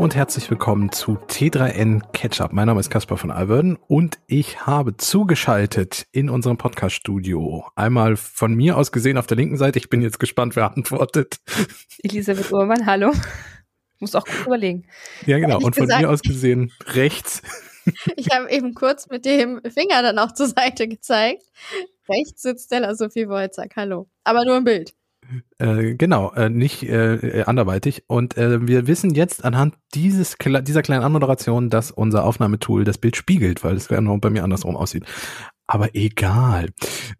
und herzlich willkommen zu T3N Catchup. Mein Name ist Caspar von Alverden und ich habe zugeschaltet in unserem Podcast-Studio. Einmal von mir aus gesehen auf der linken Seite. Ich bin jetzt gespannt, wer antwortet. Elisabeth Uhrmann, hallo. Muss auch gut überlegen. Ja, genau. Und von gesagt, mir aus gesehen rechts. Ich habe eben kurz mit dem Finger dann auch zur Seite gezeigt. Rechts sitzt Stella Sophie Wolzack. Hallo. Aber nur im Bild. Äh, genau, äh, nicht äh, anderweitig. Und äh, wir wissen jetzt anhand dieses, dieser kleinen Anmoderation, dass unser Aufnahmetool das Bild spiegelt, weil es genau bei mir andersrum aussieht. Aber egal.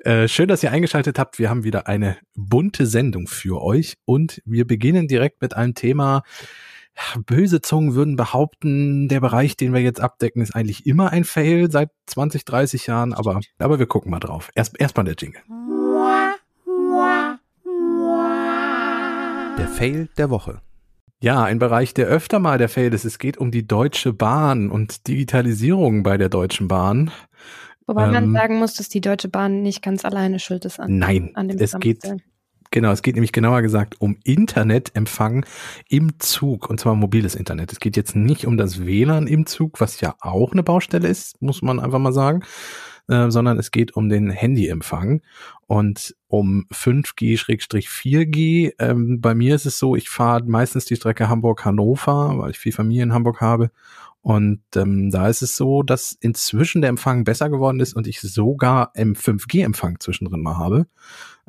Äh, schön, dass ihr eingeschaltet habt. Wir haben wieder eine bunte Sendung für euch und wir beginnen direkt mit einem Thema. Böse Zungen würden behaupten, der Bereich, den wir jetzt abdecken, ist eigentlich immer ein Fail seit 20, 30 Jahren, aber, aber wir gucken mal drauf. Erst, erst mal der Jingle. Der Fail der Woche. Ja, ein Bereich, der öfter mal der Fail ist. Es geht um die Deutsche Bahn und Digitalisierung bei der Deutschen Bahn. Wobei ähm, man sagen muss, dass die Deutsche Bahn nicht ganz alleine schuld ist an, nein, an dem es geht Genau, es geht nämlich genauer gesagt um Internetempfang im Zug und zwar mobiles Internet. Es geht jetzt nicht um das WLAN im Zug, was ja auch eine Baustelle ist, muss man einfach mal sagen, äh, sondern es geht um den Handyempfang und um 5G-4G. Ähm, bei mir ist es so, ich fahre meistens die Strecke Hamburg-Hannover, weil ich viel Familie in Hamburg habe. Und ähm, da ist es so, dass inzwischen der Empfang besser geworden ist und ich sogar im 5G-Empfang zwischendrin mal habe.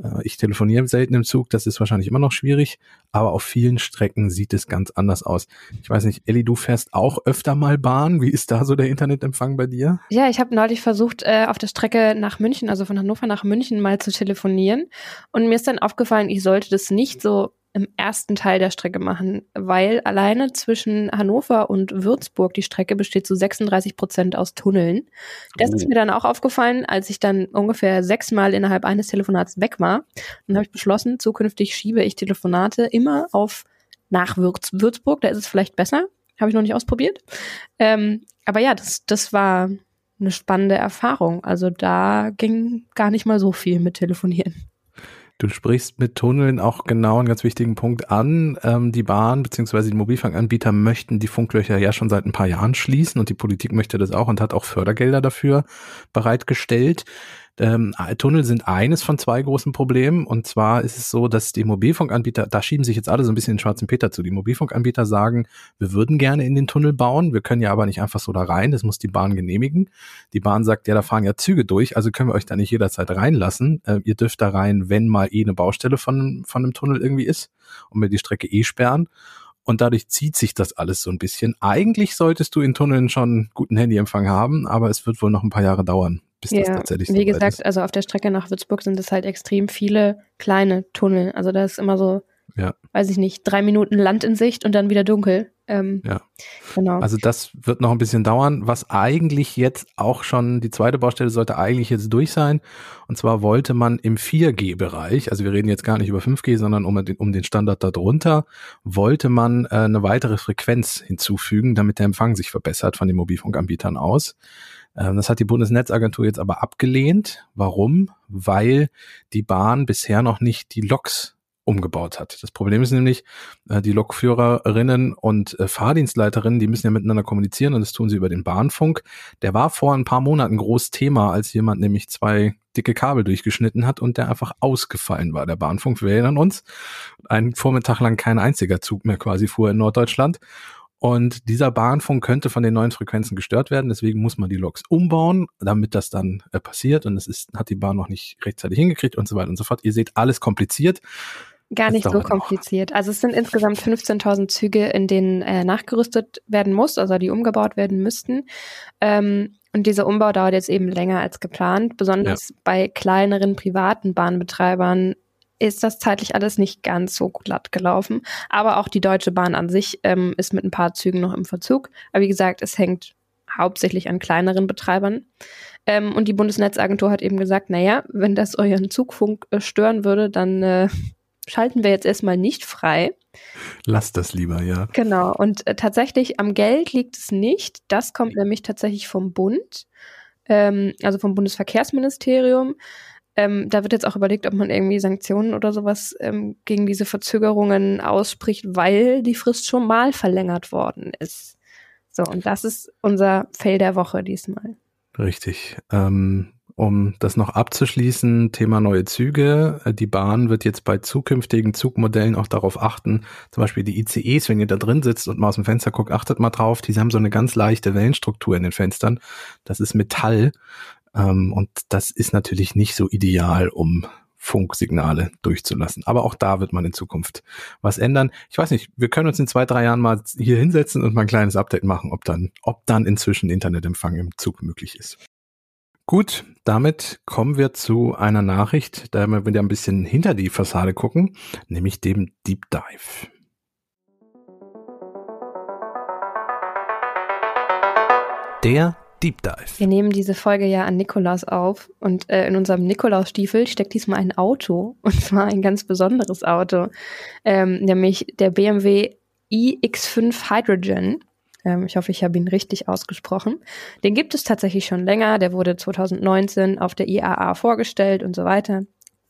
Äh, ich telefoniere selten im Zug, das ist wahrscheinlich immer noch schwierig, aber auf vielen Strecken sieht es ganz anders aus. Ich weiß nicht, Elli, du fährst auch öfter mal Bahn. Wie ist da so der Internetempfang bei dir? Ja, ich habe neulich versucht, äh, auf der Strecke nach München, also von Hannover nach München, mal zu telefonieren. Und mir ist dann aufgefallen, ich sollte das nicht so im ersten Teil der Strecke machen, weil alleine zwischen Hannover und Würzburg die Strecke besteht zu 36 Prozent aus Tunneln. Das oh. ist mir dann auch aufgefallen, als ich dann ungefähr sechsmal innerhalb eines Telefonats weg war. Dann habe ich beschlossen, zukünftig schiebe ich Telefonate immer auf nach Würz Würzburg. Da ist es vielleicht besser. Habe ich noch nicht ausprobiert. Ähm, aber ja, das, das war eine spannende Erfahrung. Also da ging gar nicht mal so viel mit Telefonieren. Du sprichst mit Tunneln auch genau einen ganz wichtigen Punkt an. Ähm, die Bahn bzw. die Mobilfunkanbieter möchten die Funklöcher ja schon seit ein paar Jahren schließen und die Politik möchte das auch und hat auch Fördergelder dafür bereitgestellt. Ähm, Tunnel sind eines von zwei großen Problemen. Und zwar ist es so, dass die Mobilfunkanbieter, da schieben sich jetzt alle so ein bisschen den schwarzen Peter zu. Die Mobilfunkanbieter sagen, wir würden gerne in den Tunnel bauen, wir können ja aber nicht einfach so da rein, das muss die Bahn genehmigen. Die Bahn sagt, ja, da fahren ja Züge durch, also können wir euch da nicht jederzeit reinlassen. Äh, ihr dürft da rein, wenn mal eh eine Baustelle von, von einem Tunnel irgendwie ist und wir die Strecke eh sperren. Und dadurch zieht sich das alles so ein bisschen. Eigentlich solltest du in Tunneln schon guten Handyempfang haben, aber es wird wohl noch ein paar Jahre dauern, bis ja, das tatsächlich so Wie gesagt, ist. also auf der Strecke nach Würzburg sind es halt extrem viele kleine Tunnel. Also da ist immer so, ja. weiß ich nicht, drei Minuten Land in Sicht und dann wieder dunkel. Ähm, ja. Genau. Also das wird noch ein bisschen dauern. Was eigentlich jetzt auch schon, die zweite Baustelle sollte eigentlich jetzt durch sein. Und zwar wollte man im 4G-Bereich, also wir reden jetzt gar nicht über 5G, sondern um den, um den Standard darunter, wollte man äh, eine weitere Frequenz hinzufügen, damit der Empfang sich verbessert von den Mobilfunkanbietern aus. Ähm, das hat die Bundesnetzagentur jetzt aber abgelehnt. Warum? Weil die Bahn bisher noch nicht die Loks umgebaut hat. Das Problem ist nämlich, äh, die Lokführerinnen und äh, Fahrdienstleiterinnen, die müssen ja miteinander kommunizieren und das tun sie über den Bahnfunk. Der war vor ein paar Monaten groß Thema, als jemand nämlich zwei dicke Kabel durchgeschnitten hat und der einfach ausgefallen war. Der Bahnfunk, wir erinnern uns, einen Vormittag lang kein einziger Zug mehr quasi fuhr in Norddeutschland. Und dieser Bahnfunk könnte von den neuen Frequenzen gestört werden. Deswegen muss man die Loks umbauen, damit das dann äh, passiert. Und es ist, hat die Bahn noch nicht rechtzeitig hingekriegt und so weiter und so fort. Ihr seht alles kompliziert. Gar nicht so kompliziert. Noch. Also es sind insgesamt 15.000 Züge, in denen äh, nachgerüstet werden muss, also die umgebaut werden müssten. Ähm, und dieser Umbau dauert jetzt eben länger als geplant. Besonders ja. bei kleineren privaten Bahnbetreibern ist das zeitlich alles nicht ganz so glatt gelaufen. Aber auch die Deutsche Bahn an sich ähm, ist mit ein paar Zügen noch im Verzug. Aber wie gesagt, es hängt hauptsächlich an kleineren Betreibern. Ähm, und die Bundesnetzagentur hat eben gesagt, naja, wenn das euren Zugfunk äh, stören würde, dann äh, schalten wir jetzt erstmal nicht frei. Lasst das lieber, ja. Genau. Und äh, tatsächlich am Geld liegt es nicht. Das kommt nämlich tatsächlich vom Bund, ähm, also vom Bundesverkehrsministerium. Ähm, da wird jetzt auch überlegt, ob man irgendwie Sanktionen oder sowas ähm, gegen diese Verzögerungen ausspricht, weil die Frist schon mal verlängert worden ist. So, und das ist unser Fail der Woche diesmal. Richtig. Ähm, um das noch abzuschließen, Thema neue Züge. Äh, die Bahn wird jetzt bei zukünftigen Zugmodellen auch darauf achten, zum Beispiel die ICEs, wenn ihr da drin sitzt und mal aus dem Fenster guckt, achtet mal drauf, die haben so eine ganz leichte Wellenstruktur in den Fenstern. Das ist Metall ähm, und das ist natürlich nicht so ideal, um Funksignale durchzulassen. Aber auch da wird man in Zukunft was ändern. Ich weiß nicht, wir können uns in zwei, drei Jahren mal hier hinsetzen und mal ein kleines Update machen, ob dann, ob dann inzwischen Internetempfang im Zug möglich ist. Gut, damit kommen wir zu einer Nachricht, da wir wieder ein bisschen hinter die Fassade gucken, nämlich dem Deep Dive. Der Deep Dive. Wir nehmen diese Folge ja an Nikolaus auf und äh, in unserem Nikolausstiefel steckt diesmal ein Auto und zwar ein ganz besonderes Auto, ähm, nämlich der BMW iX5 Hydrogen. Ähm, ich hoffe, ich habe ihn richtig ausgesprochen. Den gibt es tatsächlich schon länger. Der wurde 2019 auf der IAA vorgestellt und so weiter.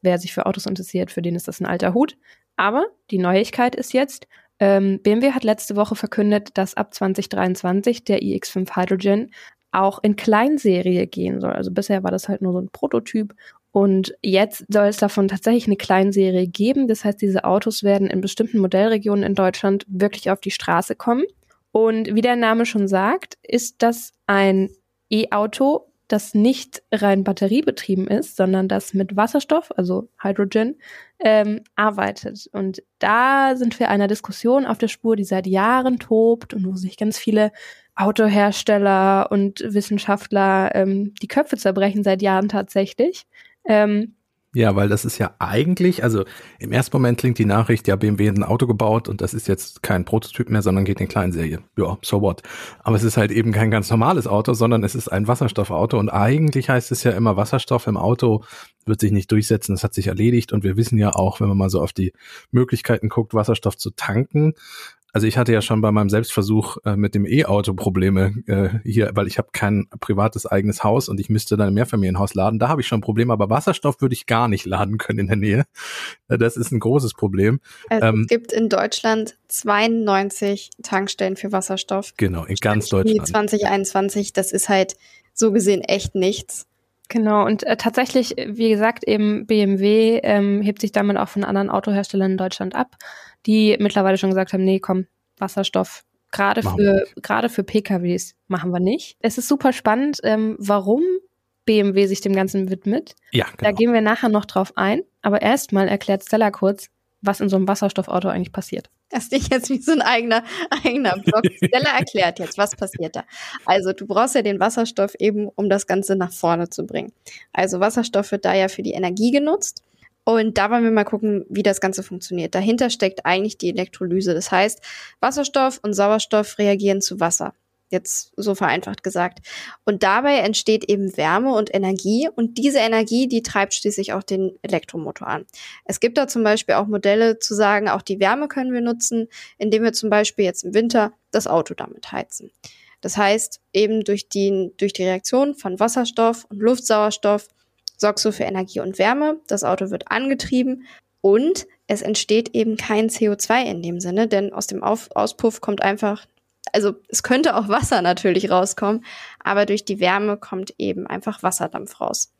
Wer sich für Autos interessiert, für den ist das ein alter Hut. Aber die Neuigkeit ist jetzt, ähm, BMW hat letzte Woche verkündet, dass ab 2023 der iX5 Hydrogen auch in Kleinserie gehen soll. Also bisher war das halt nur so ein Prototyp und jetzt soll es davon tatsächlich eine Kleinserie geben. Das heißt, diese Autos werden in bestimmten Modellregionen in Deutschland wirklich auf die Straße kommen. Und wie der Name schon sagt, ist das ein E-Auto, das nicht rein batteriebetrieben ist, sondern das mit Wasserstoff, also Hydrogen, ähm, arbeitet. Und da sind wir einer Diskussion auf der Spur, die seit Jahren tobt und wo sich ganz viele Autohersteller und Wissenschaftler ähm, die Köpfe zerbrechen seit Jahren tatsächlich. Ähm, ja, weil das ist ja eigentlich, also im ersten Moment klingt die Nachricht, ja, BMW hat ein Auto gebaut und das ist jetzt kein Prototyp mehr, sondern geht in Kleinserie. Ja, so what. Aber es ist halt eben kein ganz normales Auto, sondern es ist ein Wasserstoffauto und eigentlich heißt es ja immer, Wasserstoff im Auto wird sich nicht durchsetzen, das hat sich erledigt und wir wissen ja auch, wenn man mal so auf die Möglichkeiten guckt, Wasserstoff zu tanken, also ich hatte ja schon bei meinem Selbstversuch äh, mit dem E-Auto Probleme äh, hier, weil ich habe kein privates eigenes Haus und ich müsste dann ein Mehrfamilienhaus laden. Da habe ich schon Probleme, aber Wasserstoff würde ich gar nicht laden können in der Nähe. Äh, das ist ein großes Problem. Also ähm, es gibt in Deutschland 92 Tankstellen für Wasserstoff. Genau, in ganz Deutschland. 2021, das ist halt so gesehen echt nichts. Genau, und äh, tatsächlich, wie gesagt, eben BMW ähm, hebt sich damit auch von anderen Autoherstellern in Deutschland ab die mittlerweile schon gesagt haben, nee, komm, Wasserstoff, gerade für, gerade für PKWs machen wir nicht. Es ist super spannend, ähm, warum BMW sich dem Ganzen widmet. Ja, genau. Da gehen wir nachher noch drauf ein. Aber erstmal erklärt Stella kurz, was in so einem Wasserstoffauto eigentlich passiert. Das ist nicht jetzt wie so ein eigener, eigener Block. Stella erklärt jetzt, was passiert da. Also du brauchst ja den Wasserstoff eben, um das Ganze nach vorne zu bringen. Also Wasserstoff wird da ja für die Energie genutzt. Und da wollen wir mal gucken, wie das Ganze funktioniert. Dahinter steckt eigentlich die Elektrolyse. Das heißt, Wasserstoff und Sauerstoff reagieren zu Wasser. Jetzt so vereinfacht gesagt. Und dabei entsteht eben Wärme und Energie. Und diese Energie, die treibt schließlich auch den Elektromotor an. Es gibt da zum Beispiel auch Modelle zu sagen, auch die Wärme können wir nutzen, indem wir zum Beispiel jetzt im Winter das Auto damit heizen. Das heißt, eben durch die, durch die Reaktion von Wasserstoff und Luftsauerstoff sorgst du für Energie und Wärme, das Auto wird angetrieben und es entsteht eben kein CO2 in dem Sinne, denn aus dem Auf Auspuff kommt einfach, also es könnte auch Wasser natürlich rauskommen, aber durch die Wärme kommt eben einfach Wasserdampf raus.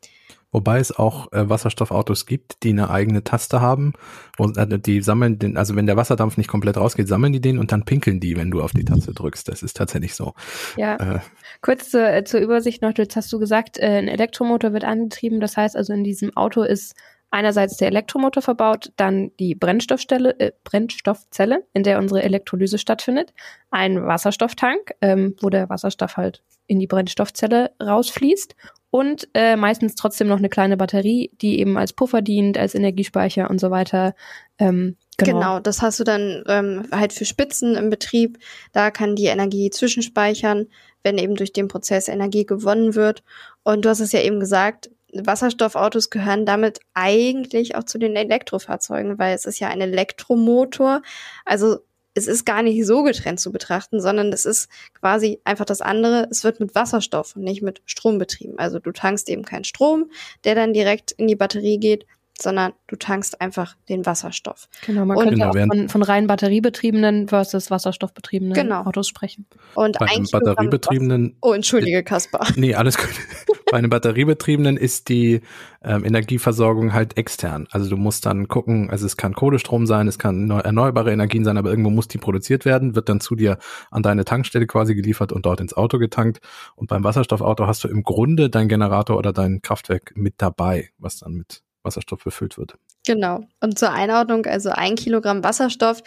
Wobei es auch äh, Wasserstoffautos gibt, die eine eigene Taste haben und äh, die sammeln den, also wenn der Wasserdampf nicht komplett rausgeht, sammeln die den und dann pinkeln die, wenn du auf die Taste drückst. Das ist tatsächlich so. Ja. Äh, Kurz zur, äh, zur Übersicht noch, jetzt hast du gesagt, äh, ein Elektromotor wird angetrieben. Das heißt also, in diesem Auto ist einerseits der Elektromotor verbaut, dann die Brennstoffstelle, äh, Brennstoffzelle, in der unsere Elektrolyse stattfindet, ein Wasserstofftank, ähm, wo der Wasserstoff halt in die Brennstoffzelle rausfließt und äh, meistens trotzdem noch eine kleine Batterie, die eben als Puffer dient, als Energiespeicher und so weiter. Ähm, genau. genau, das hast du dann ähm, halt für Spitzen im Betrieb. Da kann die Energie zwischenspeichern, wenn eben durch den Prozess Energie gewonnen wird. Und du hast es ja eben gesagt, Wasserstoffautos gehören damit eigentlich auch zu den Elektrofahrzeugen, weil es ist ja ein Elektromotor. Also es ist gar nicht so getrennt zu betrachten, sondern es ist quasi einfach das andere. Es wird mit Wasserstoff und nicht mit Strom betrieben. Also du tankst eben keinen Strom, der dann direkt in die Batterie geht, sondern du tankst einfach den Wasserstoff. Genau, man und könnte genau, auch von, von rein batteriebetriebenen versus wasserstoffbetriebenen genau. Autos sprechen. Und bei einem batteriebetriebenen. Oh, entschuldige, Kaspar. Nee, alles gut. bei einem batteriebetriebenen ist die ähm, Energieversorgung halt extern. Also du musst dann gucken, also es kann Kohlestrom sein, es kann erneuerbare Energien sein, aber irgendwo muss die produziert werden, wird dann zu dir an deine Tankstelle quasi geliefert und dort ins Auto getankt. Und beim Wasserstoffauto hast du im Grunde dein Generator oder dein Kraftwerk mit dabei, was dann mit Wasserstoff befüllt wird. Genau. Und zur Einordnung, also ein Kilogramm Wasserstoff,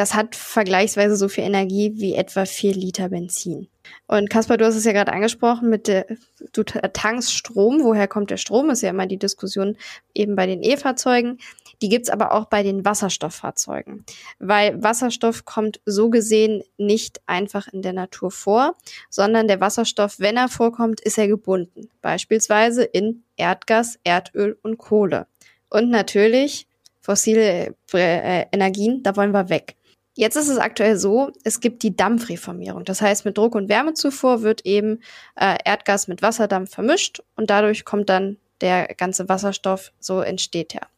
das hat vergleichsweise so viel Energie wie etwa vier Liter Benzin. Und Kaspar, du hast es ja gerade angesprochen mit der, du tankst Strom. Woher kommt der Strom? Ist ja immer die Diskussion eben bei den E-Fahrzeugen. Die gibt's aber auch bei den Wasserstofffahrzeugen, weil Wasserstoff kommt so gesehen nicht einfach in der Natur vor, sondern der Wasserstoff, wenn er vorkommt, ist er gebunden, beispielsweise in Erdgas, Erdöl und Kohle. Und natürlich fossile äh, Energien, da wollen wir weg. Jetzt ist es aktuell so, es gibt die Dampfreformierung. Das heißt, mit Druck- und Wärmezufuhr wird eben äh, Erdgas mit Wasserdampf vermischt und dadurch kommt dann der ganze Wasserstoff, so entsteht er.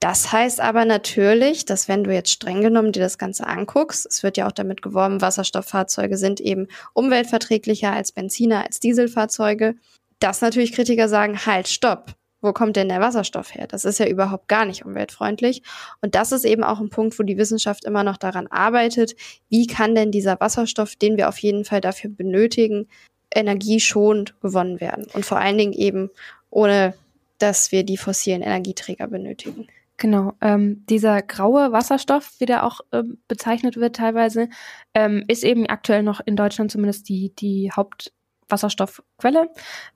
Das heißt aber natürlich, dass wenn du jetzt streng genommen dir das Ganze anguckst, es wird ja auch damit geworben, Wasserstofffahrzeuge sind eben umweltverträglicher als Benziner, als Dieselfahrzeuge, dass natürlich Kritiker sagen, halt, stopp. Wo kommt denn der Wasserstoff her? Das ist ja überhaupt gar nicht umweltfreundlich. Und das ist eben auch ein Punkt, wo die Wissenschaft immer noch daran arbeitet. Wie kann denn dieser Wasserstoff, den wir auf jeden Fall dafür benötigen, energieschonend gewonnen werden? Und vor allen Dingen eben ohne, dass wir die fossilen Energieträger benötigen. Genau, ähm, dieser graue Wasserstoff, wie der auch ähm, bezeichnet wird teilweise, ähm, ist eben aktuell noch in Deutschland zumindest die, die Hauptwasserstoffquelle.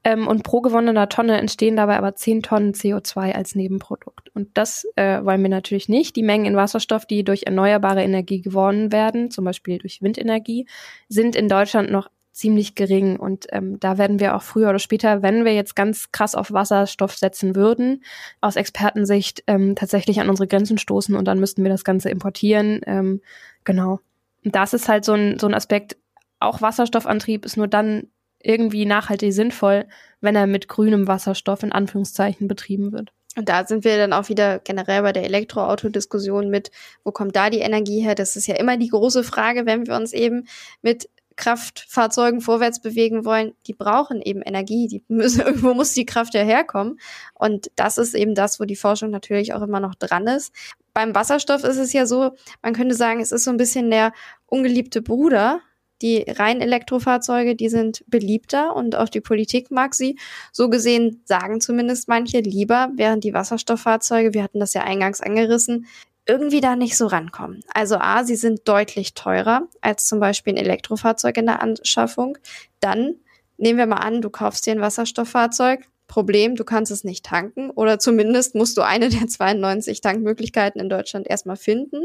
Ähm, und pro gewonnener Tonne entstehen dabei aber 10 Tonnen CO2 als Nebenprodukt. Und das äh, wollen wir natürlich nicht. Die Mengen in Wasserstoff, die durch erneuerbare Energie gewonnen werden, zum Beispiel durch Windenergie, sind in Deutschland noch ziemlich gering. Und ähm, da werden wir auch früher oder später, wenn wir jetzt ganz krass auf Wasserstoff setzen würden, aus Expertensicht ähm, tatsächlich an unsere Grenzen stoßen und dann müssten wir das Ganze importieren. Ähm, genau. Und das ist halt so ein, so ein Aspekt, auch Wasserstoffantrieb ist nur dann irgendwie nachhaltig sinnvoll, wenn er mit grünem Wasserstoff in Anführungszeichen betrieben wird. Und da sind wir dann auch wieder generell bei der Elektroauto-Diskussion mit, wo kommt da die Energie her? Das ist ja immer die große Frage, wenn wir uns eben mit Kraftfahrzeugen vorwärts bewegen wollen, die brauchen eben Energie, die müssen, irgendwo muss die Kraft ja herkommen. Und das ist eben das, wo die Forschung natürlich auch immer noch dran ist. Beim Wasserstoff ist es ja so, man könnte sagen, es ist so ein bisschen der ungeliebte Bruder. Die rein Elektrofahrzeuge, die sind beliebter und auch die Politik mag sie. So gesehen sagen zumindest manche lieber, während die Wasserstofffahrzeuge, wir hatten das ja eingangs angerissen, irgendwie da nicht so rankommen. Also A, sie sind deutlich teurer als zum Beispiel ein Elektrofahrzeug in der Anschaffung. Dann nehmen wir mal an, du kaufst dir ein Wasserstofffahrzeug. Problem, du kannst es nicht tanken oder zumindest musst du eine der 92 Tankmöglichkeiten in Deutschland erstmal finden.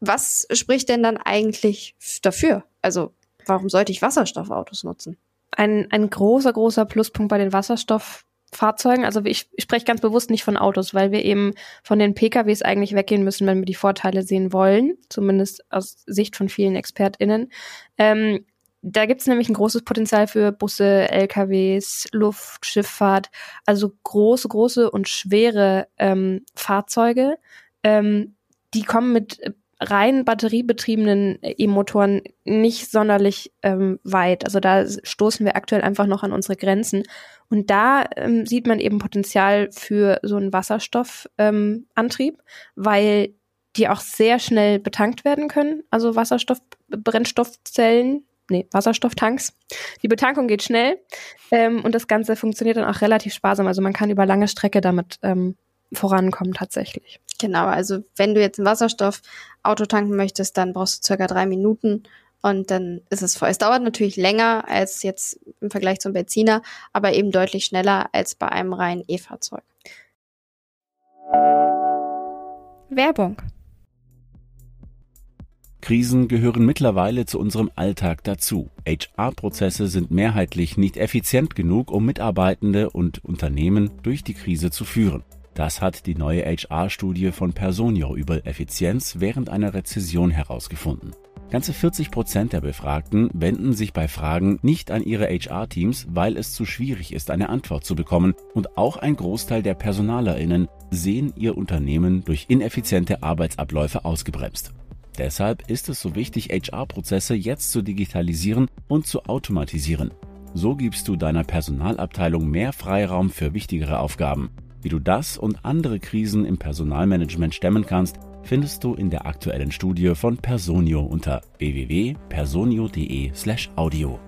Was spricht denn dann eigentlich dafür? Also warum sollte ich Wasserstoffautos nutzen? Ein, ein großer, großer Pluspunkt bei den Wasserstoff Fahrzeugen, also ich, ich spreche ganz bewusst nicht von Autos, weil wir eben von den PKWs eigentlich weggehen müssen, wenn wir die Vorteile sehen wollen, zumindest aus Sicht von vielen ExpertInnen. Ähm, da gibt es nämlich ein großes Potenzial für Busse, LKWs, Luftschifffahrt, also große, große und schwere ähm, Fahrzeuge. Ähm, die kommen mit rein batteriebetriebenen E-Motoren nicht sonderlich ähm, weit. Also da stoßen wir aktuell einfach noch an unsere Grenzen. Und da ähm, sieht man eben Potenzial für so einen Wasserstoffantrieb, ähm, weil die auch sehr schnell betankt werden können. Also Wasserstoff, Brennstoffzellen, nee, Wasserstofftanks. Die Betankung geht schnell ähm, und das Ganze funktioniert dann auch relativ sparsam. Also man kann über lange Strecke damit ähm, vorankommen tatsächlich. Genau, also wenn du jetzt ein Wasserstoffauto tanken möchtest, dann brauchst du circa drei Minuten und dann ist es voll. Es dauert natürlich länger als jetzt im Vergleich zum Benziner, aber eben deutlich schneller als bei einem reinen E-Fahrzeug. Werbung Krisen gehören mittlerweile zu unserem Alltag dazu. HR-Prozesse sind mehrheitlich nicht effizient genug, um Mitarbeitende und Unternehmen durch die Krise zu führen. Das hat die neue HR-Studie von Personio über Effizienz während einer Rezession herausgefunden. Ganze 40 Prozent der Befragten wenden sich bei Fragen nicht an ihre HR-Teams, weil es zu schwierig ist, eine Antwort zu bekommen. Und auch ein Großteil der PersonalerInnen sehen ihr Unternehmen durch ineffiziente Arbeitsabläufe ausgebremst. Deshalb ist es so wichtig, HR-Prozesse jetzt zu digitalisieren und zu automatisieren. So gibst du deiner Personalabteilung mehr Freiraum für wichtigere Aufgaben. Wie du das und andere Krisen im Personalmanagement stemmen kannst, findest du in der aktuellen Studie von Personio unter www.personio.de/audio.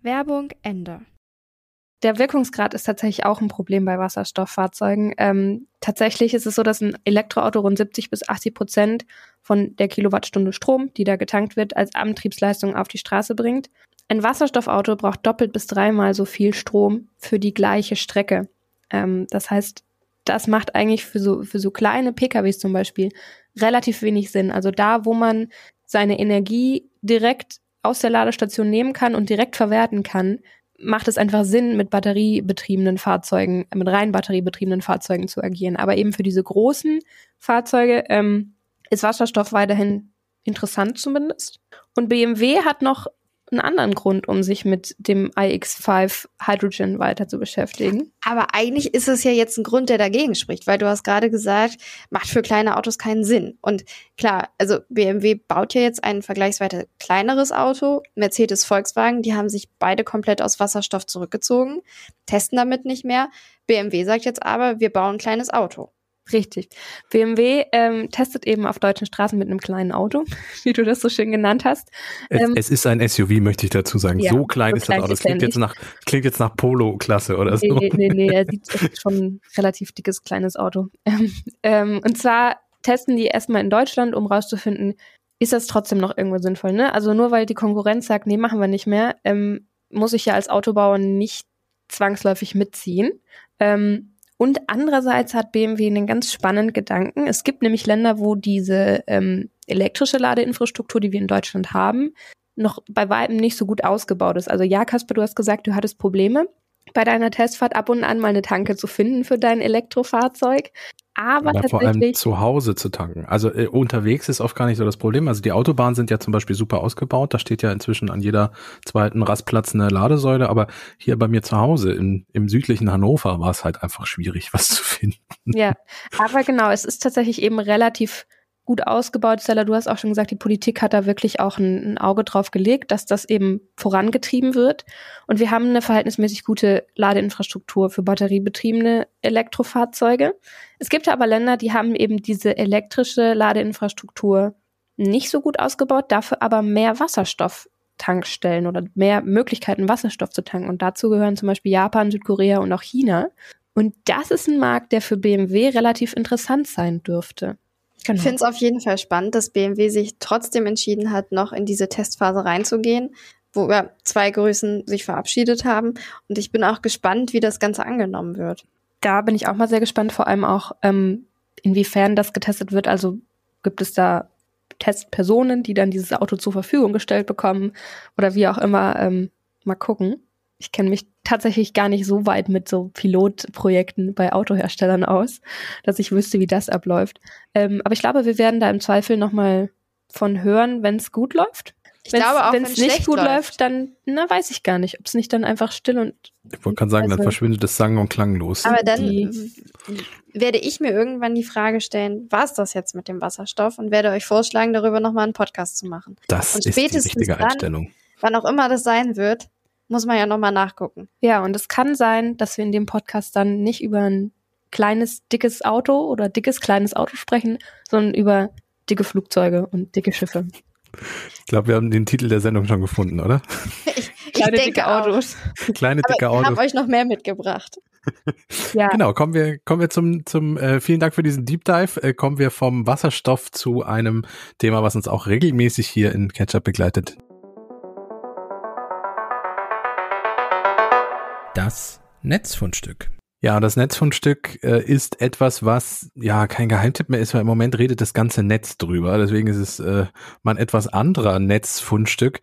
Werbung Ende. Der Wirkungsgrad ist tatsächlich auch ein Problem bei Wasserstofffahrzeugen. Ähm, tatsächlich ist es so, dass ein Elektroauto rund 70 bis 80 Prozent von der Kilowattstunde Strom, die da getankt wird, als Antriebsleistung auf die Straße bringt. Ein Wasserstoffauto braucht doppelt bis dreimal so viel Strom für die gleiche Strecke. Ähm, das heißt, das macht eigentlich für so, für so kleine PKWs zum Beispiel relativ wenig Sinn. Also da, wo man seine Energie direkt aus der Ladestation nehmen kann und direkt verwerten kann, macht es einfach Sinn, mit batteriebetriebenen Fahrzeugen, mit rein batteriebetriebenen Fahrzeugen zu agieren. Aber eben für diese großen Fahrzeuge ähm, ist Wasserstoff weiterhin interessant zumindest. Und BMW hat noch einen anderen Grund, um sich mit dem iX5 Hydrogen weiter zu beschäftigen. Aber eigentlich ist es ja jetzt ein Grund, der dagegen spricht, weil du hast gerade gesagt, macht für kleine Autos keinen Sinn. Und klar, also BMW baut ja jetzt ein vergleichsweise kleineres Auto. Mercedes, Volkswagen, die haben sich beide komplett aus Wasserstoff zurückgezogen, testen damit nicht mehr. BMW sagt jetzt aber, wir bauen ein kleines Auto. Richtig. BMW ähm, testet eben auf deutschen Straßen mit einem kleinen Auto, wie du das so schön genannt hast. Es, ähm, es ist ein SUV, möchte ich dazu sagen. Ja, so klein so ist das Auto. Das klingt jetzt nach, klingt jetzt nach Polo-Klasse oder so. Nee, nee, nee, er sieht schon ein relativ dickes, kleines Auto. Ähm, ähm, und zwar testen die erstmal in Deutschland, um rauszufinden, ist das trotzdem noch irgendwo sinnvoll, ne? Also nur weil die Konkurrenz sagt, nee, machen wir nicht mehr, ähm, muss ich ja als Autobauer nicht zwangsläufig mitziehen. Ähm, und andererseits hat BMW einen ganz spannenden Gedanken. Es gibt nämlich Länder, wo diese ähm, elektrische Ladeinfrastruktur, die wir in Deutschland haben, noch bei weitem nicht so gut ausgebaut ist. Also ja, Kasper, du hast gesagt, du hattest Probleme bei deiner Testfahrt ab und an mal eine Tanke zu finden für dein Elektrofahrzeug. Aber, aber vor allem zu Hause zu tanken. Also äh, unterwegs ist oft gar nicht so das Problem. Also die Autobahnen sind ja zum Beispiel super ausgebaut. Da steht ja inzwischen an jeder zweiten Rastplatz eine Ladesäule. Aber hier bei mir zu Hause im, im südlichen Hannover war es halt einfach schwierig, was zu finden. Ja, aber genau, es ist tatsächlich eben relativ gut ausgebaut. Stella, du hast auch schon gesagt, die Politik hat da wirklich auch ein, ein, Auge drauf gelegt, dass das eben vorangetrieben wird. Und wir haben eine verhältnismäßig gute Ladeinfrastruktur für batteriebetriebene Elektrofahrzeuge. Es gibt aber Länder, die haben eben diese elektrische Ladeinfrastruktur nicht so gut ausgebaut, dafür aber mehr Wasserstofftankstellen oder mehr Möglichkeiten, Wasserstoff zu tanken. Und dazu gehören zum Beispiel Japan, Südkorea und auch China. Und das ist ein Markt, der für BMW relativ interessant sein dürfte. Genau. Ich finde es auf jeden Fall spannend, dass BMW sich trotzdem entschieden hat, noch in diese Testphase reinzugehen, wo ja, zwei Größen sich verabschiedet haben. Und ich bin auch gespannt, wie das Ganze angenommen wird. Da bin ich auch mal sehr gespannt, vor allem auch, ähm, inwiefern das getestet wird. Also gibt es da Testpersonen, die dann dieses Auto zur Verfügung gestellt bekommen oder wie auch immer. Ähm, mal gucken ich kenne mich tatsächlich gar nicht so weit mit so Pilotprojekten bei Autoherstellern aus, dass ich wüsste, wie das abläuft. Ähm, aber ich glaube, wir werden da im Zweifel nochmal von hören, wenn es gut läuft. Ich wenn's, glaube auch, wenn es nicht gut läuft, läuft, dann na, weiß ich gar nicht, ob es nicht dann einfach still und. Ich wollte gerade sagen, also, dann verschwindet es sang- und klanglos. Aber dann werde ich mir irgendwann die Frage stellen, war es das jetzt mit dem Wasserstoff und werde euch vorschlagen, darüber nochmal einen Podcast zu machen. Das und ist die richtige Einstellung. Dann, wann auch immer das sein wird, muss man ja nochmal nachgucken. Ja, und es kann sein, dass wir in dem Podcast dann nicht über ein kleines, dickes Auto oder dickes, kleines Auto sprechen, sondern über dicke Flugzeuge und dicke Schiffe. Ich glaube, wir haben den Titel der Sendung schon gefunden, oder? ich, Kleine, ich dicke Autos. Kleine, dicke Aber Autos. Ich habe euch noch mehr mitgebracht. ja. Genau, kommen wir, kommen wir zum, zum äh, vielen Dank für diesen Deep Dive. Äh, kommen wir vom Wasserstoff zu einem Thema, was uns auch regelmäßig hier in Ketchup begleitet, Das Netzfundstück. Ja, das Netzfundstück äh, ist etwas, was ja kein Geheimtipp mehr ist, weil im Moment redet das ganze Netz drüber. Deswegen ist es äh, mal ein etwas anderer Netzfundstück.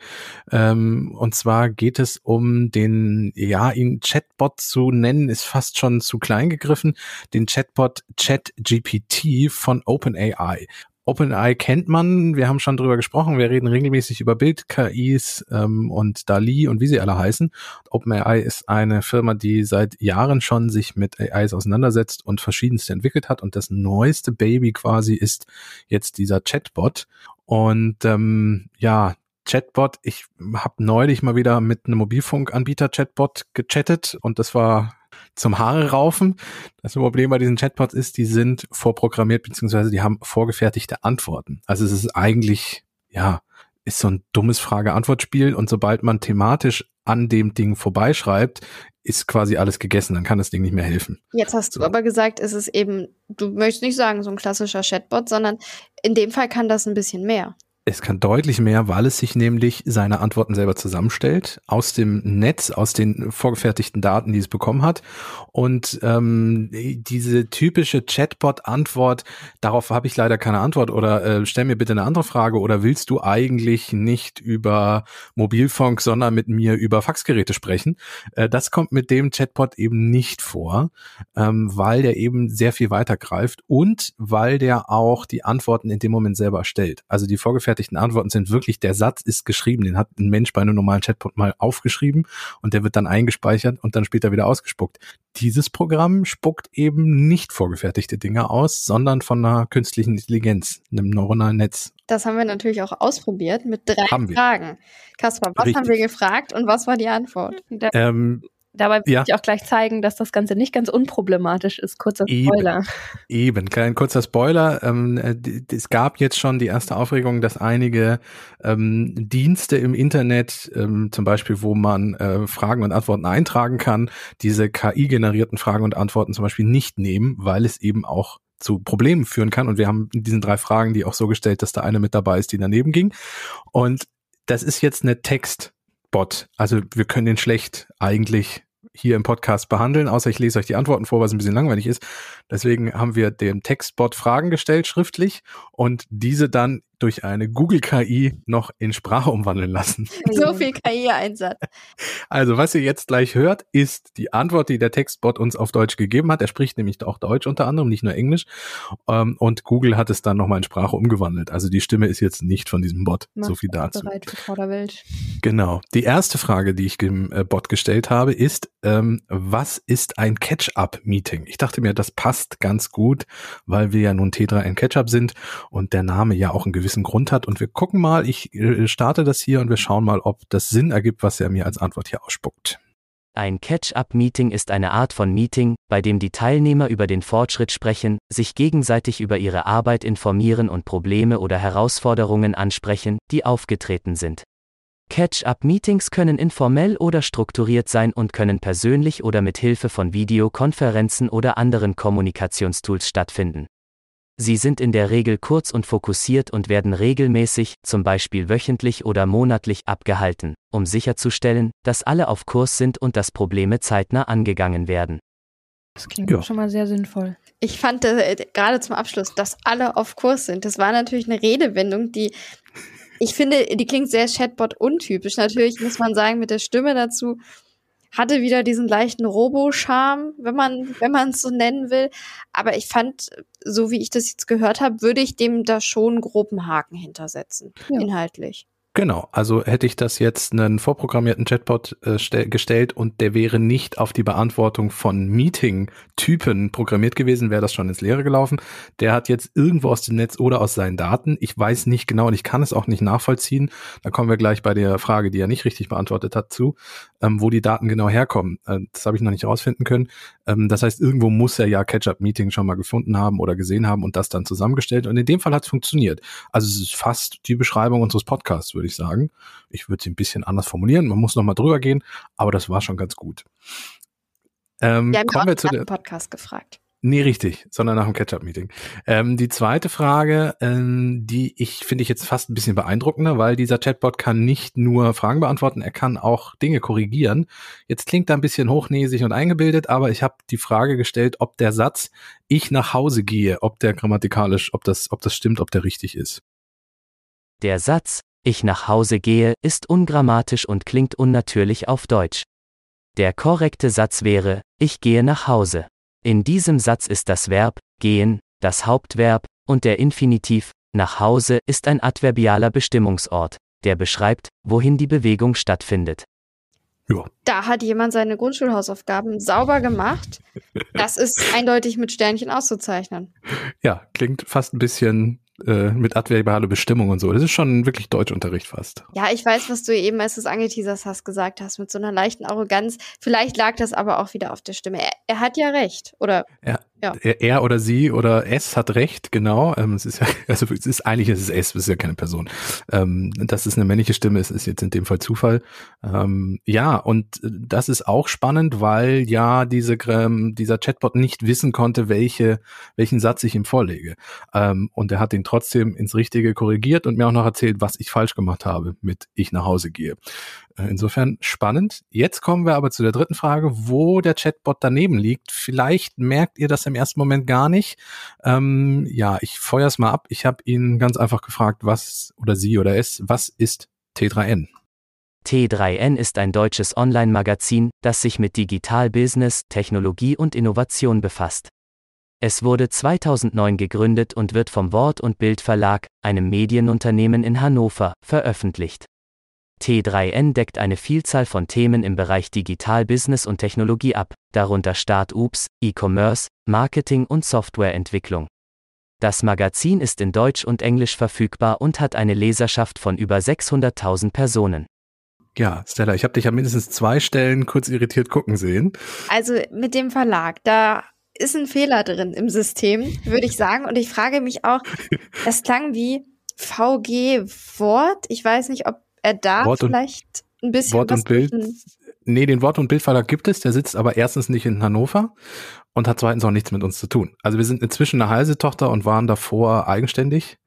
Ähm, und zwar geht es um den, ja, ihn Chatbot zu nennen, ist fast schon zu klein gegriffen, den Chatbot ChatGPT von OpenAI. OpenAI kennt man, wir haben schon drüber gesprochen, wir reden regelmäßig über Bild-KIs ähm, und DALI und wie sie alle heißen. OpenAI ist eine Firma, die seit Jahren schon sich mit AIs auseinandersetzt und verschiedenste entwickelt hat und das neueste Baby quasi ist jetzt dieser Chatbot. Und ähm, ja, Chatbot, ich habe neulich mal wieder mit einem Mobilfunkanbieter Chatbot gechattet und das war zum Haare raufen. Das Problem bei diesen Chatbots ist, die sind vorprogrammiert, beziehungsweise die haben vorgefertigte Antworten. Also es ist eigentlich, ja, ist so ein dummes Frage-Antwort-Spiel und sobald man thematisch an dem Ding vorbeischreibt, ist quasi alles gegessen, dann kann das Ding nicht mehr helfen. Jetzt hast du aber gesagt, es ist eben, du möchtest nicht sagen, so ein klassischer Chatbot, sondern in dem Fall kann das ein bisschen mehr. Es kann deutlich mehr, weil es sich nämlich seine Antworten selber zusammenstellt aus dem Netz, aus den vorgefertigten Daten, die es bekommen hat. Und ähm, diese typische Chatbot-Antwort, darauf habe ich leider keine Antwort oder äh, stell mir bitte eine andere Frage oder willst du eigentlich nicht über Mobilfunk, sondern mit mir über Faxgeräte sprechen? Äh, das kommt mit dem Chatbot eben nicht vor, ähm, weil der eben sehr viel weiter greift und weil der auch die Antworten in dem Moment selber stellt. Also die vorgefertigten vorgefertigten Antworten sind wirklich, der Satz ist geschrieben, den hat ein Mensch bei einem normalen Chatbot mal aufgeschrieben und der wird dann eingespeichert und dann später wieder ausgespuckt. Dieses Programm spuckt eben nicht vorgefertigte Dinge aus, sondern von einer künstlichen Intelligenz, einem neuronalen Netz. Das haben wir natürlich auch ausprobiert mit drei Fragen. Kaspar, was Richtig. haben wir gefragt und was war die Antwort? Ähm, Dabei will ja. ich auch gleich zeigen, dass das Ganze nicht ganz unproblematisch ist. Kurzer Spoiler. Eben, eben. kein kurzer Spoiler. Ähm, äh, es gab jetzt schon die erste Aufregung, dass einige ähm, Dienste im Internet, ähm, zum Beispiel, wo man äh, Fragen und Antworten eintragen kann, diese KI-generierten Fragen und Antworten zum Beispiel nicht nehmen, weil es eben auch zu Problemen führen kann. Und wir haben in diesen drei Fragen die auch so gestellt, dass da eine mit dabei ist, die daneben ging. Und das ist jetzt eine Textbot. Also wir können den schlecht eigentlich hier im Podcast behandeln, außer ich lese euch die Antworten vor, was ein bisschen langweilig ist. Deswegen haben wir dem Textbot Fragen gestellt, schriftlich, und diese dann durch eine Google-KI noch in Sprache umwandeln lassen. So viel KI-Einsatz. Also, was ihr jetzt gleich hört, ist die Antwort, die der Textbot uns auf Deutsch gegeben hat. Er spricht nämlich auch Deutsch unter anderem, nicht nur Englisch. Ähm, und Google hat es dann nochmal in Sprache umgewandelt. Also die Stimme ist jetzt nicht von diesem Bot. Macht so viel dazu. Bereit für Vorderwelt. Genau. Die erste Frage, die ich dem äh, Bot gestellt habe, ist, ähm, was ist ein Catch-up-Meeting? Ich dachte mir, das passt ganz gut, weil wir ja nun T3N Catch-up sind und der Name ja auch einen gewissen Grund hat. Und wir gucken mal, ich äh, starte das hier und wir schauen mal, ob das Sinn ergibt, was er mir als Antwort hier ausspuckt. Ein Catch-up-Meeting ist eine Art von Meeting, bei dem die Teilnehmer über den Fortschritt sprechen, sich gegenseitig über ihre Arbeit informieren und Probleme oder Herausforderungen ansprechen, die aufgetreten sind. Catch-up-Meetings können informell oder strukturiert sein und können persönlich oder mit Hilfe von Videokonferenzen oder anderen Kommunikationstools stattfinden. Sie sind in der Regel kurz und fokussiert und werden regelmäßig, zum Beispiel wöchentlich oder monatlich, abgehalten, um sicherzustellen, dass alle auf Kurs sind und dass Probleme zeitnah angegangen werden. Das klingt ja. schon mal sehr sinnvoll. Ich fand äh, gerade zum Abschluss, dass alle auf Kurs sind. Das war natürlich eine Redewendung, die ich finde, die klingt sehr Chatbot-untypisch. Natürlich muss man sagen, mit der Stimme dazu hatte wieder diesen leichten Robo-Charme, wenn man, wenn man es so nennen will. Aber ich fand, so wie ich das jetzt gehört habe, würde ich dem da schon groben Haken hintersetzen, ja. inhaltlich. Genau, also hätte ich das jetzt einen vorprogrammierten Chatbot äh, gestellt und der wäre nicht auf die Beantwortung von Meeting-Typen programmiert gewesen, wäre das schon ins Leere gelaufen. Der hat jetzt irgendwo aus dem Netz oder aus seinen Daten, ich weiß nicht genau und ich kann es auch nicht nachvollziehen, da kommen wir gleich bei der Frage, die er nicht richtig beantwortet hat, zu, ähm, wo die Daten genau herkommen. Äh, das habe ich noch nicht rausfinden können. Ähm, das heißt, irgendwo muss er ja Catch-up-Meeting schon mal gefunden haben oder gesehen haben und das dann zusammengestellt und in dem Fall hat es funktioniert. Also es ist fast die Beschreibung unseres Podcasts, würde ich sagen. Ich würde sie ein bisschen anders formulieren. Man muss noch mal drüber gehen, aber das war schon ganz gut. Ähm, wir haben kommen wir zu dem Podcast gefragt. Nee, richtig, sondern nach dem Catch-up-Meeting. Ähm, die zweite Frage, ähm, die ich finde ich jetzt fast ein bisschen beeindruckender, weil dieser Chatbot kann nicht nur Fragen beantworten, er kann auch Dinge korrigieren. Jetzt klingt er ein bisschen hochnäsig und eingebildet, aber ich habe die Frage gestellt, ob der Satz "Ich nach Hause gehe", ob der grammatikalisch, ob das, ob das stimmt, ob der richtig ist. Der Satz "Ich nach Hause gehe" ist ungrammatisch und klingt unnatürlich auf Deutsch. Der korrekte Satz wäre "Ich gehe nach Hause". In diesem Satz ist das Verb gehen das Hauptverb und der Infinitiv nach Hause ist ein adverbialer Bestimmungsort, der beschreibt, wohin die Bewegung stattfindet. Ja. Da hat jemand seine Grundschulhausaufgaben sauber gemacht. Das ist eindeutig mit Sternchen auszuzeichnen. Ja, klingt fast ein bisschen äh, mit adverbiale Bestimmung und so. Das ist schon wirklich Deutschunterricht fast. Ja, ich weiß, was du eben, als du es angeteasert hast, gesagt hast, mit so einer leichten Arroganz. Vielleicht lag das aber auch wieder auf der Stimme. Er, er hat ja recht, oder? Ja, ja. Er oder sie oder es hat recht, genau. Ähm, es ist ja, also es ist eigentlich ist es es, es ist ja keine Person. Ähm, dass es eine männliche Stimme ist, ist jetzt in dem Fall Zufall. Ähm, ja, und das ist auch spannend, weil ja diese, ähm, dieser Chatbot nicht wissen konnte, welche, welchen Satz ich ihm vorlege. Ähm, und er hat ihn trotzdem ins Richtige korrigiert und mir auch noch erzählt, was ich falsch gemacht habe mit ich nach Hause gehe. Insofern spannend. Jetzt kommen wir aber zu der dritten Frage, wo der Chatbot daneben liegt. Vielleicht merkt ihr das im ersten Moment gar nicht. Ähm, ja, ich feuer es mal ab. Ich habe ihn ganz einfach gefragt, was oder sie oder es, was ist T3N? T3N ist ein deutsches Online-Magazin, das sich mit Digital Business, Technologie und Innovation befasst. Es wurde 2009 gegründet und wird vom Wort- und Bildverlag, einem Medienunternehmen in Hannover, veröffentlicht. T3N deckt eine Vielzahl von Themen im Bereich Digital Business und Technologie ab, darunter Start-ups, E-Commerce, Marketing und Softwareentwicklung. Das Magazin ist in Deutsch und Englisch verfügbar und hat eine Leserschaft von über 600.000 Personen. Ja, Stella, ich habe dich an mindestens zwei Stellen kurz irritiert gucken sehen. Also mit dem Verlag, da ist ein Fehler drin im System, würde ich sagen. Und ich frage mich auch, das klang wie VG Wort. Ich weiß nicht, ob er darf Wort vielleicht ein bisschen Wort und Bild. Nee, den Wort- und Bildverlag gibt es, der sitzt aber erstens nicht in Hannover und hat zweitens auch nichts mit uns zu tun. Also wir sind inzwischen eine Heise-Tochter und waren davor eigenständig.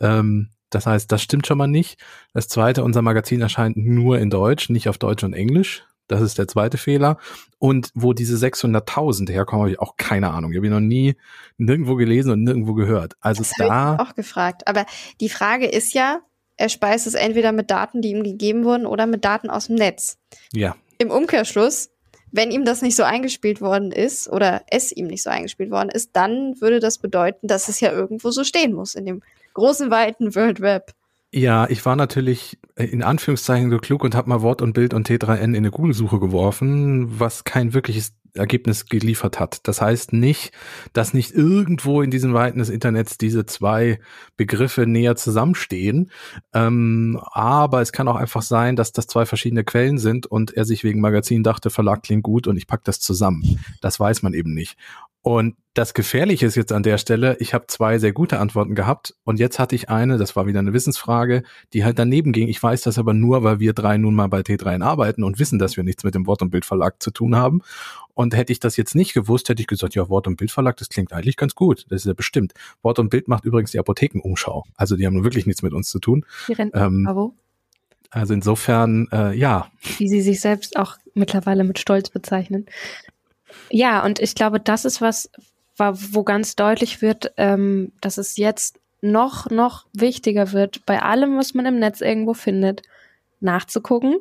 Ähm, das heißt, das stimmt schon mal nicht. Das zweite, unser Magazin erscheint nur in Deutsch, nicht auf Deutsch und Englisch. Das ist der zweite Fehler. Und wo diese 600.000 herkommen, habe ich auch keine Ahnung. Ich habe ihn noch nie nirgendwo gelesen und nirgendwo gehört. Also das da. Ich auch gefragt. Aber die Frage ist ja, er speist es entweder mit Daten, die ihm gegeben wurden, oder mit Daten aus dem Netz. Ja. Im Umkehrschluss, wenn ihm das nicht so eingespielt worden ist oder es ihm nicht so eingespielt worden ist, dann würde das bedeuten, dass es ja irgendwo so stehen muss in dem großen, weiten World Web. Ja, ich war natürlich in Anführungszeichen so klug und habe mal Wort und Bild und T3N in eine Google-Suche geworfen, was kein wirkliches Ergebnis geliefert hat. Das heißt nicht, dass nicht irgendwo in diesen Weiten des Internets diese zwei Begriffe näher zusammenstehen. Ähm, aber es kann auch einfach sein, dass das zwei verschiedene Quellen sind und er sich wegen Magazin dachte, Verlag klingt gut und ich pack das zusammen. Das weiß man eben nicht. Und das Gefährliche ist jetzt an der Stelle, ich habe zwei sehr gute Antworten gehabt und jetzt hatte ich eine, das war wieder eine Wissensfrage, die halt daneben ging. Ich weiß das aber nur, weil wir drei nun mal bei T3 arbeiten und wissen, dass wir nichts mit dem Wort- und Bildverlag zu tun haben. Und hätte ich das jetzt nicht gewusst, hätte ich gesagt, ja, Wort- und Bildverlag, das klingt eigentlich ganz gut. Das ist ja bestimmt. Wort und Bild macht übrigens die Apothekenumschau. Also die haben nun wirklich nichts mit uns zu tun. Die ähm, also insofern, äh, ja. Wie sie sich selbst auch mittlerweile mit Stolz bezeichnen. Ja, und ich glaube, das ist was, wo ganz deutlich wird, ähm, dass es jetzt noch, noch wichtiger wird, bei allem, was man im Netz irgendwo findet, nachzugucken,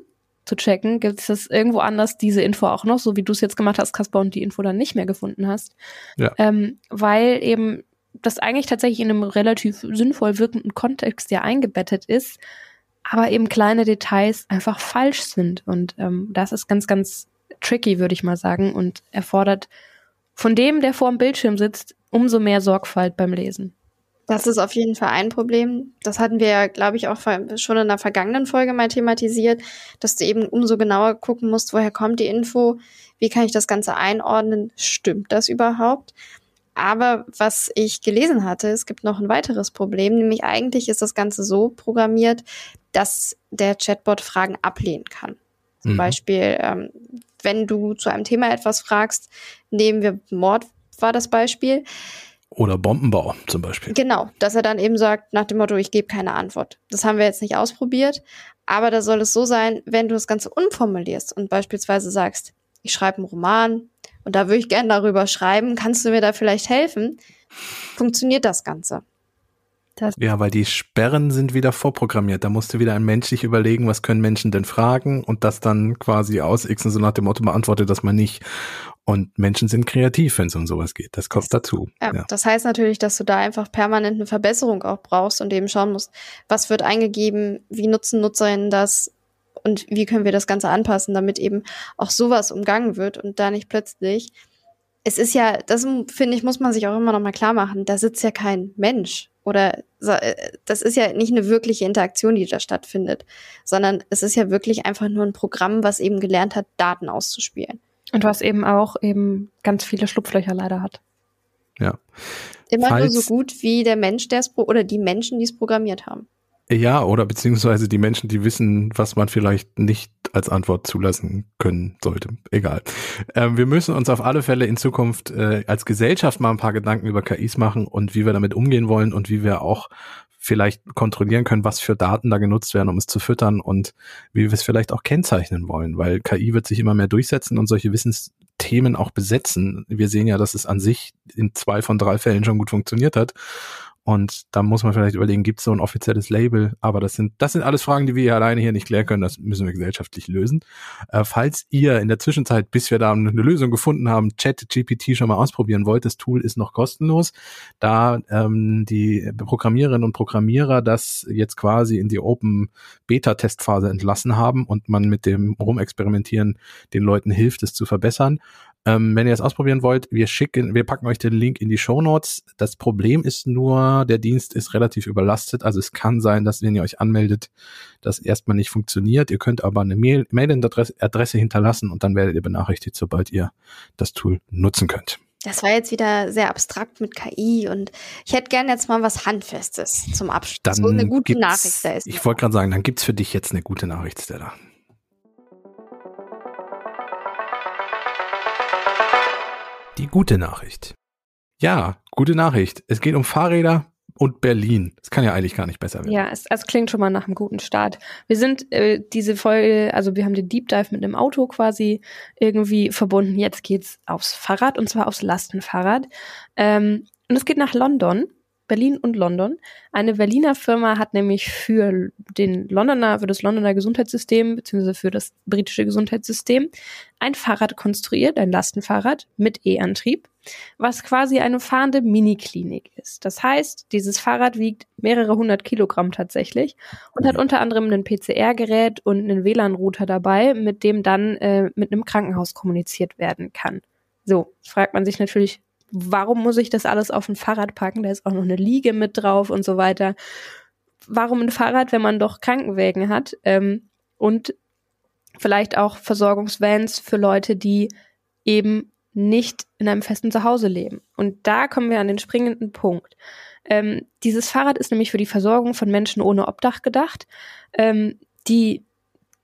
zu checken, gibt es irgendwo anders diese Info auch noch, so wie du es jetzt gemacht hast, Kasper, und die Info dann nicht mehr gefunden hast. Ja. Ähm, weil eben das eigentlich tatsächlich in einem relativ sinnvoll wirkenden Kontext ja eingebettet ist, aber eben kleine Details einfach falsch sind. Und ähm, das ist ganz, ganz tricky, würde ich mal sagen, und erfordert von dem, der vor dem Bildschirm sitzt, umso mehr Sorgfalt beim Lesen. Das ist auf jeden Fall ein Problem. Das hatten wir ja, glaube ich, auch schon in der vergangenen Folge mal thematisiert, dass du eben umso genauer gucken musst, woher kommt die Info, wie kann ich das Ganze einordnen, stimmt das überhaupt? Aber was ich gelesen hatte, es gibt noch ein weiteres Problem, nämlich eigentlich ist das Ganze so programmiert, dass der Chatbot Fragen ablehnen kann. Zum mhm. Beispiel, ähm, wenn du zu einem Thema etwas fragst, nehmen wir Mord war das Beispiel. Oder Bombenbau zum Beispiel. Genau, dass er dann eben sagt, nach dem Motto, ich gebe keine Antwort. Das haben wir jetzt nicht ausprobiert, aber da soll es so sein, wenn du das Ganze unformulierst und beispielsweise sagst, ich schreibe einen Roman und da würde ich gerne darüber schreiben, kannst du mir da vielleicht helfen? Funktioniert das Ganze. Das ja, weil die Sperren sind wieder vorprogrammiert. Da musste wieder ein Mensch sich überlegen, was können Menschen denn fragen und das dann quasi ausixen, so nach dem Motto, beantwortet das mal nicht. Und Menschen sind kreativ, wenn es um sowas geht. Das kommt dazu. Ja, ja, Das heißt natürlich, dass du da einfach permanent eine Verbesserung auch brauchst und eben schauen musst, was wird eingegeben, wie nutzen Nutzerinnen das und wie können wir das Ganze anpassen, damit eben auch sowas umgangen wird und da nicht plötzlich es ist ja, das finde ich, muss man sich auch immer noch mal klar machen, da sitzt ja kein Mensch oder äh, das ist ja nicht eine wirkliche Interaktion, die da stattfindet, sondern es ist ja wirklich einfach nur ein Programm, was eben gelernt hat, Daten auszuspielen. Und was eben auch eben ganz viele Schlupflöcher leider hat. Ja. Immer Falls, nur so gut wie der Mensch, der es oder die Menschen, die es programmiert haben. Ja, oder beziehungsweise die Menschen, die wissen, was man vielleicht nicht als Antwort zulassen können sollte. Egal. Ähm, wir müssen uns auf alle Fälle in Zukunft äh, als Gesellschaft mal ein paar Gedanken über KIs machen und wie wir damit umgehen wollen und wie wir auch vielleicht kontrollieren können, was für Daten da genutzt werden, um es zu füttern und wie wir es vielleicht auch kennzeichnen wollen, weil KI wird sich immer mehr durchsetzen und solche Wissensthemen auch besetzen. Wir sehen ja, dass es an sich in zwei von drei Fällen schon gut funktioniert hat und da muss man vielleicht überlegen, gibt es so ein offizielles Label? Aber das sind, das sind alles Fragen, die wir hier alleine hier nicht klären können. Das müssen wir gesellschaftlich lösen. Äh, falls ihr in der Zwischenzeit, bis wir da eine Lösung gefunden haben, Chat-GPT schon mal ausprobieren wollt, das Tool ist noch kostenlos. Da ähm, die Programmiererinnen und Programmierer das jetzt quasi in die Open Beta-Testphase entlassen haben und man mit dem Rumexperimentieren den Leuten hilft, es zu verbessern. Ähm, wenn ihr es ausprobieren wollt, wir schicken, wir packen euch den Link in die Show Notes. Das Problem ist nur, der Dienst ist relativ überlastet. Also es kann sein, dass wenn ihr euch anmeldet, das erstmal nicht funktioniert. Ihr könnt aber eine Mail, Mailadresse Adresse hinterlassen und dann werdet ihr benachrichtigt, sobald ihr das Tool nutzen könnt. Das war jetzt wieder sehr abstrakt mit KI und ich hätte gerne jetzt mal was Handfestes zum Abschluss. Dann so eine gute Nachricht da ist. Ich wollte gerade sagen, dann gibt's für dich jetzt eine gute Nachricht, Stella. Die gute Nachricht. Ja, gute Nachricht. Es geht um Fahrräder und Berlin. Das kann ja eigentlich gar nicht besser werden. Ja, es, es klingt schon mal nach einem guten Start. Wir sind äh, diese Folge, also wir haben den Deep Dive mit einem Auto quasi irgendwie verbunden. Jetzt geht's aufs Fahrrad und zwar aufs Lastenfahrrad. Ähm, und es geht nach London. Berlin und London. Eine Berliner Firma hat nämlich für den Londoner, für das Londoner Gesundheitssystem beziehungsweise für das britische Gesundheitssystem ein Fahrrad konstruiert, ein Lastenfahrrad mit E-Antrieb, was quasi eine fahrende Miniklinik ist. Das heißt, dieses Fahrrad wiegt mehrere hundert Kilogramm tatsächlich und hat unter anderem ein PCR-Gerät und einen WLAN-Router dabei, mit dem dann äh, mit einem Krankenhaus kommuniziert werden kann. So, fragt man sich natürlich, warum muss ich das alles auf ein Fahrrad packen? Da ist auch noch eine Liege mit drauf und so weiter. Warum ein Fahrrad, wenn man doch Krankenwägen hat? Ähm, und vielleicht auch Versorgungsvans für Leute, die eben nicht in einem festen Zuhause leben. Und da kommen wir an den springenden Punkt. Ähm, dieses Fahrrad ist nämlich für die Versorgung von Menschen ohne Obdach gedacht, ähm, die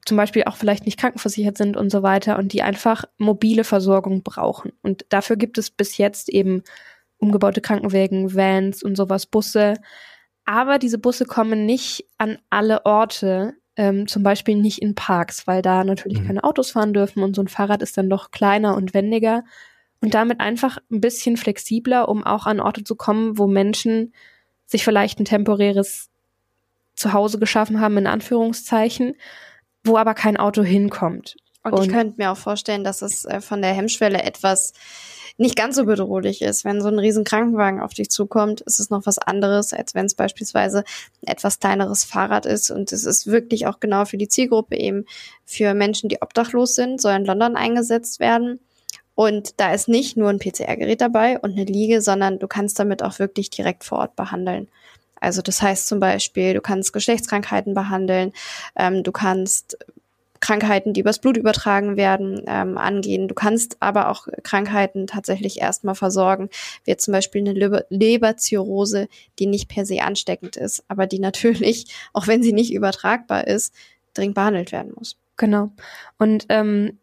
zum Beispiel auch vielleicht nicht krankenversichert sind und so weiter und die einfach mobile Versorgung brauchen. Und dafür gibt es bis jetzt eben umgebaute Krankenwägen, Vans und sowas, Busse. Aber diese Busse kommen nicht an alle Orte, ähm, zum Beispiel nicht in Parks, weil da natürlich mhm. keine Autos fahren dürfen und so ein Fahrrad ist dann doch kleiner und wendiger und damit einfach ein bisschen flexibler, um auch an Orte zu kommen, wo Menschen sich vielleicht ein temporäres Zuhause geschaffen haben, in Anführungszeichen, wo aber kein Auto hinkommt. Und, und ich könnte mir auch vorstellen, dass es äh, von der Hemmschwelle etwas nicht ganz so bedrohlich ist. Wenn so ein riesen Krankenwagen auf dich zukommt, ist es noch was anderes, als wenn es beispielsweise ein etwas kleineres Fahrrad ist. Und es ist wirklich auch genau für die Zielgruppe eben für Menschen, die obdachlos sind, soll in London eingesetzt werden. Und da ist nicht nur ein PCR-Gerät dabei und eine Liege, sondern du kannst damit auch wirklich direkt vor Ort behandeln. Also das heißt zum Beispiel, du kannst Geschlechtskrankheiten behandeln, ähm, du kannst Krankheiten, die übers Blut übertragen werden, ähm, angehen. Du kannst aber auch Krankheiten tatsächlich erstmal versorgen, wie zum Beispiel eine Leber Leberzirrhose, die nicht per se ansteckend ist, aber die natürlich, auch wenn sie nicht übertragbar ist, dringend behandelt werden muss. Genau. Und ähm,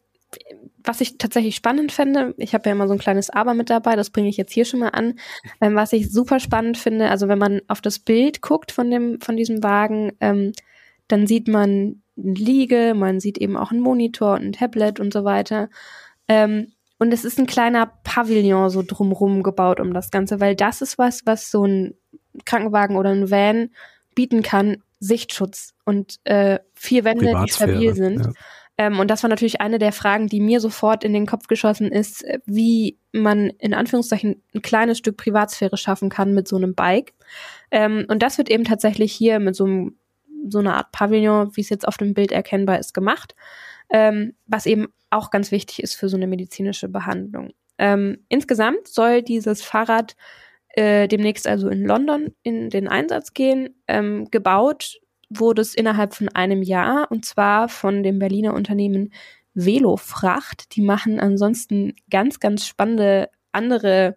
was ich tatsächlich spannend finde, ich habe ja immer so ein kleines Aber mit dabei, das bringe ich jetzt hier schon mal an. Ähm, was ich super spannend finde, also wenn man auf das Bild guckt von dem von diesem Wagen, ähm, dann sieht man eine Liege, man sieht eben auch einen Monitor und ein Tablet und so weiter. Ähm, und es ist ein kleiner Pavillon so drumrum gebaut um das Ganze, weil das ist was, was so ein Krankenwagen oder ein Van bieten kann, Sichtschutz und äh, vier Wände, die stabil sind. Ja. Ähm, und das war natürlich eine der Fragen, die mir sofort in den Kopf geschossen ist, wie man in Anführungszeichen ein kleines Stück Privatsphäre schaffen kann mit so einem Bike. Ähm, und das wird eben tatsächlich hier mit so, so einer Art Pavillon, wie es jetzt auf dem Bild erkennbar ist, gemacht. Ähm, was eben auch ganz wichtig ist für so eine medizinische Behandlung. Ähm, insgesamt soll dieses Fahrrad äh, demnächst also in London in den Einsatz gehen. Ähm, gebaut wurde es innerhalb von einem Jahr und zwar von dem Berliner Unternehmen Velofracht. Die machen ansonsten ganz, ganz spannende andere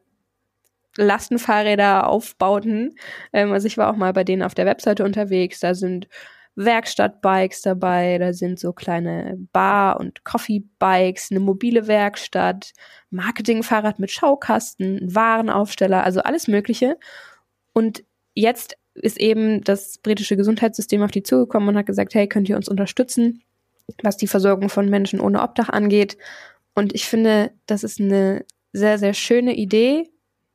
Lastenfahrräder, Aufbauten. Ähm, also ich war auch mal bei denen auf der Webseite unterwegs. Da sind Werkstattbikes dabei, da sind so kleine Bar- und Coffee-Bikes, eine mobile Werkstatt, Marketingfahrrad mit Schaukasten, Warenaufsteller, also alles Mögliche. Und jetzt ist eben das britische Gesundheitssystem auf die zugekommen und hat gesagt, hey, könnt ihr uns unterstützen, was die Versorgung von Menschen ohne Obdach angeht. Und ich finde, das ist eine sehr, sehr schöne Idee.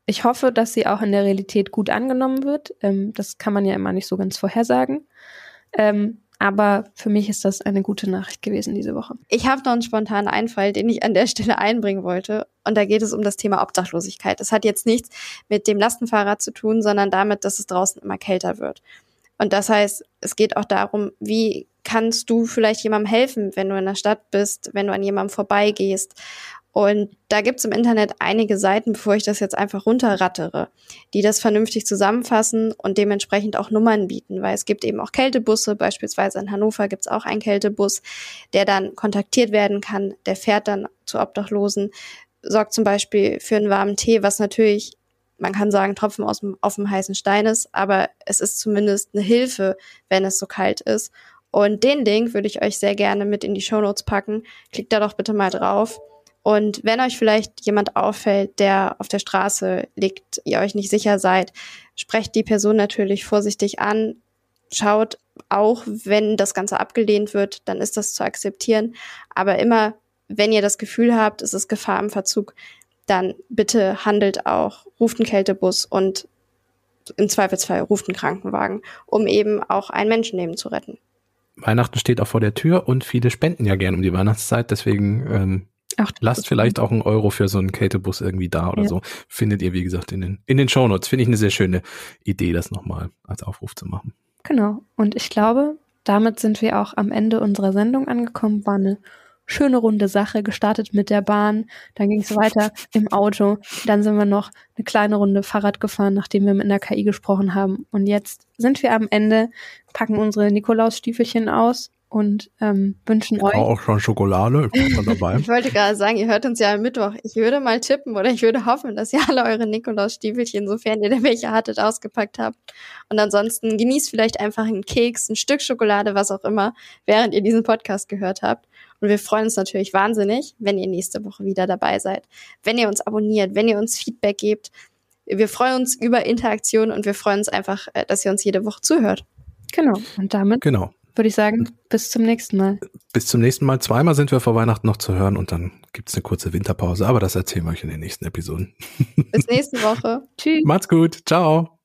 Ich hoffe, dass sie auch in der Realität gut angenommen wird. Ähm, das kann man ja immer nicht so ganz vorhersagen. Ähm, aber für mich ist das eine gute Nachricht gewesen diese Woche. Ich habe noch einen spontanen Einfall, den ich an der Stelle einbringen wollte. Und da geht es um das Thema Obdachlosigkeit. Das hat jetzt nichts mit dem Lastenfahrrad zu tun, sondern damit, dass es draußen immer kälter wird. Und das heißt, es geht auch darum, wie kannst du vielleicht jemandem helfen, wenn du in der Stadt bist, wenn du an jemandem vorbeigehst. Und da gibt's im Internet einige Seiten, bevor ich das jetzt einfach runterrattere, die das vernünftig zusammenfassen und dementsprechend auch Nummern bieten, weil es gibt eben auch Kältebusse, beispielsweise in Hannover gibt's auch einen Kältebus, der dann kontaktiert werden kann, der fährt dann zu Obdachlosen, sorgt zum Beispiel für einen warmen Tee, was natürlich, man kann sagen, Tropfen aus dem, auf dem heißen Stein ist, aber es ist zumindest eine Hilfe, wenn es so kalt ist. Und den Link würde ich euch sehr gerne mit in die Show Notes packen. Klickt da doch bitte mal drauf. Und wenn euch vielleicht jemand auffällt, der auf der Straße liegt, ihr euch nicht sicher seid, sprecht die Person natürlich vorsichtig an. Schaut auch, wenn das Ganze abgelehnt wird, dann ist das zu akzeptieren. Aber immer, wenn ihr das Gefühl habt, es ist Gefahr im Verzug, dann bitte handelt auch, ruft einen Kältebus und im Zweifelsfall ruft einen Krankenwagen, um eben auch ein Menschenleben zu retten. Weihnachten steht auch vor der Tür und viele spenden ja gern um die Weihnachtszeit, deswegen ähm, Ach, Lasst vielleicht auch einen Euro für so einen Kältebus irgendwie da oder ja. so. Findet ihr, wie gesagt, in den, in den Shownotes. Finde ich eine sehr schöne Idee, das nochmal als Aufruf zu machen. Genau. Und ich glaube, damit sind wir auch am Ende unserer Sendung angekommen. War eine schöne runde Sache, gestartet mit der Bahn, dann ging es weiter im Auto, dann sind wir noch eine kleine Runde Fahrrad gefahren, nachdem wir mit einer KI gesprochen haben. Und jetzt sind wir am Ende, packen unsere Nikolausstiefelchen aus und ähm, wünschen euch. Auch schon Schokolade dabei. ich wollte gerade sagen, ihr hört uns ja am Mittwoch. Ich würde mal tippen oder ich würde hoffen, dass ihr alle eure Nikolaus-Stiefelchen, sofern ihr denn welche hattet, ausgepackt habt. Und ansonsten genießt vielleicht einfach einen Keks, ein Stück Schokolade, was auch immer, während ihr diesen Podcast gehört habt. Und wir freuen uns natürlich wahnsinnig, wenn ihr nächste Woche wieder dabei seid. Wenn ihr uns abonniert, wenn ihr uns Feedback gebt. Wir freuen uns über Interaktion und wir freuen uns einfach, äh, dass ihr uns jede Woche zuhört. Genau. Und damit genau würde ich sagen, bis zum nächsten Mal. Bis zum nächsten Mal. Zweimal sind wir vor Weihnachten noch zu hören und dann gibt es eine kurze Winterpause, aber das erzählen wir euch in den nächsten Episoden. Bis nächste Woche. Tschüss. Macht's gut. Ciao.